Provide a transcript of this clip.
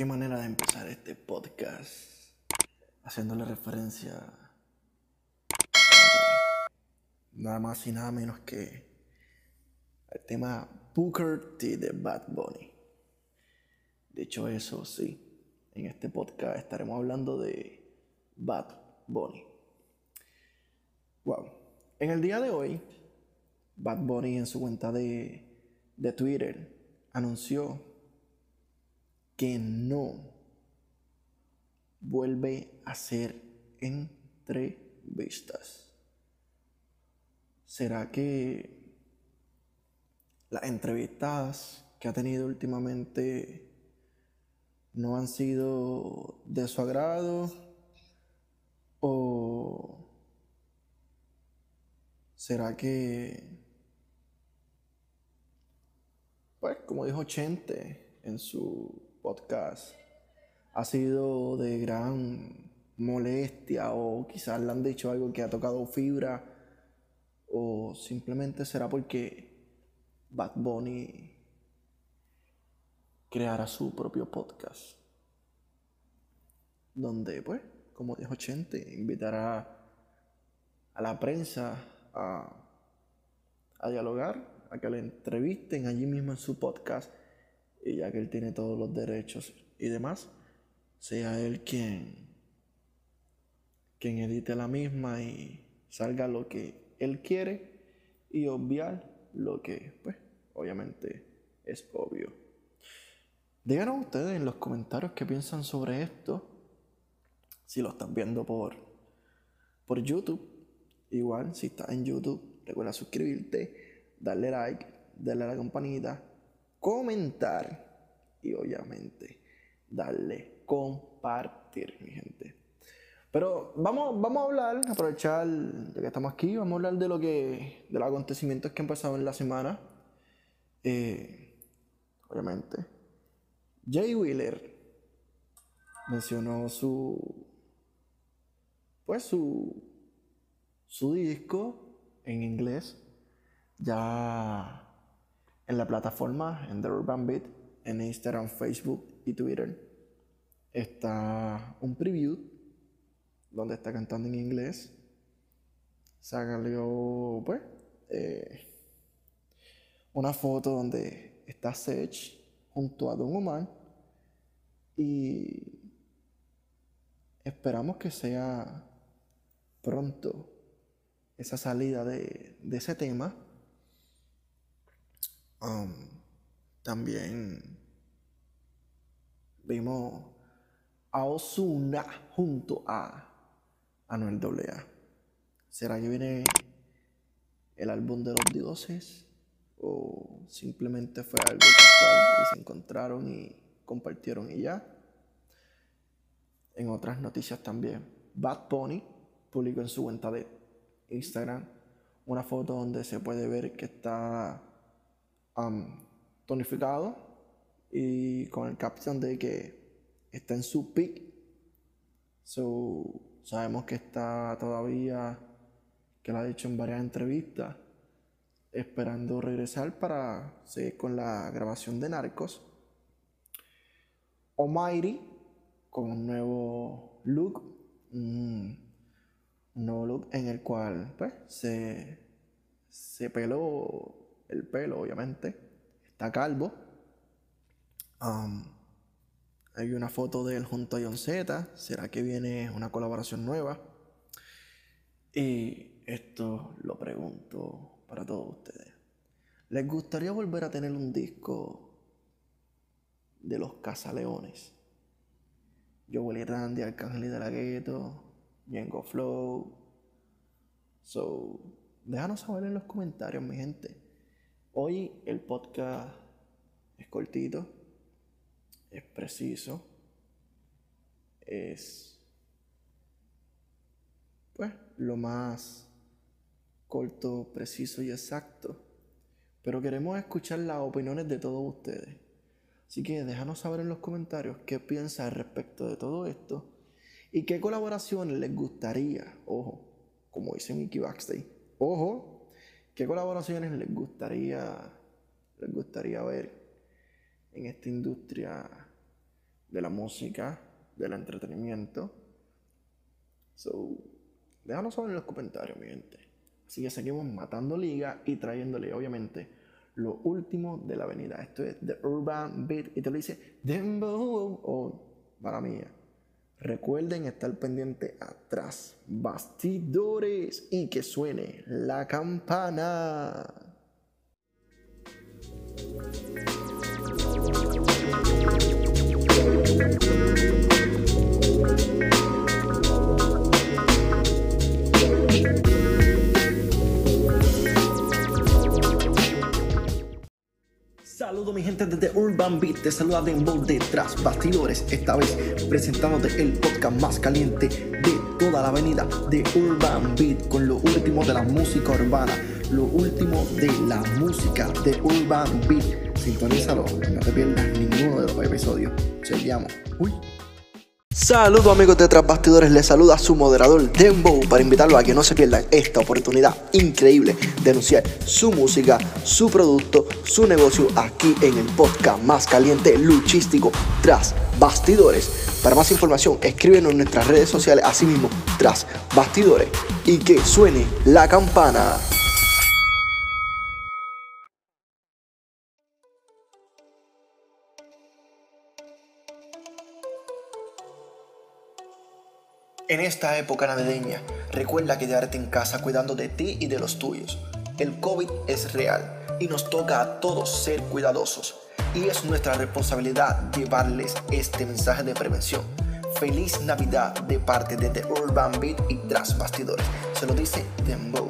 Qué manera de empezar este podcast haciéndole referencia nada más y nada menos que al tema Booker T de Bad Bunny. De hecho, eso sí, en este podcast estaremos hablando de Bad Bunny. Wow. En el día de hoy, Bad Bunny en su cuenta de de Twitter anunció que no vuelve a hacer entrevistas. ¿Será que las entrevistas que ha tenido últimamente no han sido de su agrado? ¿O será que pues como dijo Chente en su podcast, ha sido de gran molestia o quizás le han dicho algo que ha tocado fibra o simplemente será porque Bad Bunny creará su propio podcast donde pues como dijo Chente invitará a la prensa a, a dialogar a que le entrevisten allí mismo en su podcast y ya que él tiene todos los derechos y demás, sea él quien, quien edite la misma y salga lo que él quiere y obviar lo que, pues, obviamente es obvio. Díganos ustedes en los comentarios qué piensan sobre esto. Si lo están viendo por, por YouTube, igual, si estás en YouTube, recuerda suscribirte darle like, darle a la campanita, comentar y obviamente darle compartir, mi gente. Pero vamos, vamos a hablar, aprovechar de que estamos aquí, vamos a hablar de lo que, de los acontecimientos que han pasado en la semana. Eh, obviamente. Jay Wheeler mencionó su, pues su, su disco en inglés ya en la plataforma, en The Urban Beat, en Instagram, Facebook y Twitter, está un preview donde está cantando en inglés. Salió, pues, eh, una foto donde está Sech junto a Don Omar y esperamos que sea pronto esa salida de ese tema Um, también vimos a Osuna junto a Anuel AA. ¿Será que viene el álbum de los dioses? ¿O simplemente fue algo casual y se encontraron y compartieron y ya? En otras noticias también, Bad Pony publicó en su cuenta de Instagram una foto donde se puede ver que está tonificado y con el caption de que está en su peak. So, sabemos que está todavía, que lo ha dicho en varias entrevistas, esperando regresar para seguir con la grabación de Narcos. Almighty, con un nuevo look, un nuevo look en el cual pues, se, se peló el pelo, obviamente. Está calvo. Um, hay una foto de él junto a John Z. ¿Será que viene una colaboración nueva? Y esto lo pregunto para todos ustedes. ¿Les gustaría volver a tener un disco de los Casaleones? Yo Willy Randy, Arcángel y de la Gueto, Yengo Flow. So, déjanos saber en los comentarios, mi gente. Hoy el podcast es cortito, es preciso, es pues lo más corto, preciso y exacto. Pero queremos escuchar las opiniones de todos ustedes. Así que déjanos saber en los comentarios qué piensan respecto de todo esto y qué colaboraciones les gustaría, ojo, como dice Mickey Backstage, ojo, ¿Qué colaboraciones les gustaría, les gustaría ver en esta industria de la música, del entretenimiento. So, déjanos saber en los comentarios, mi gente. Así que seguimos matando liga y trayéndole, obviamente, lo último de la avenida. Esto es The Urban Beat y te lo dice Dembo o para mí. Recuerden estar pendiente atrás, bastidores y que suene la campana. Beat, te saluda Dembow detrás bastidores, esta vez presentándote el podcast más caliente de toda la avenida de Urban Beat con lo último de la música urbana, lo último de la música de Urban Beat. Sintonízalo, no te pierdas ninguno de los episodios. Seguimos. Uy. Saludos amigos de Tras Bastidores, les saluda su moderador Dembow para invitarlo a que no se pierdan esta oportunidad increíble de anunciar su música, su producto, su negocio aquí en el podcast más caliente luchístico Tras Bastidores. Para más información escríbenos en nuestras redes sociales, así mismo Tras Bastidores y que suene la campana. En esta época navideña, recuerda quedarte en casa cuidando de ti y de los tuyos. El COVID es real y nos toca a todos ser cuidadosos. Y es nuestra responsabilidad llevarles este mensaje de prevención. Feliz Navidad de parte de The Urban Beat y Tras Bastidores. Se lo dice Dembow.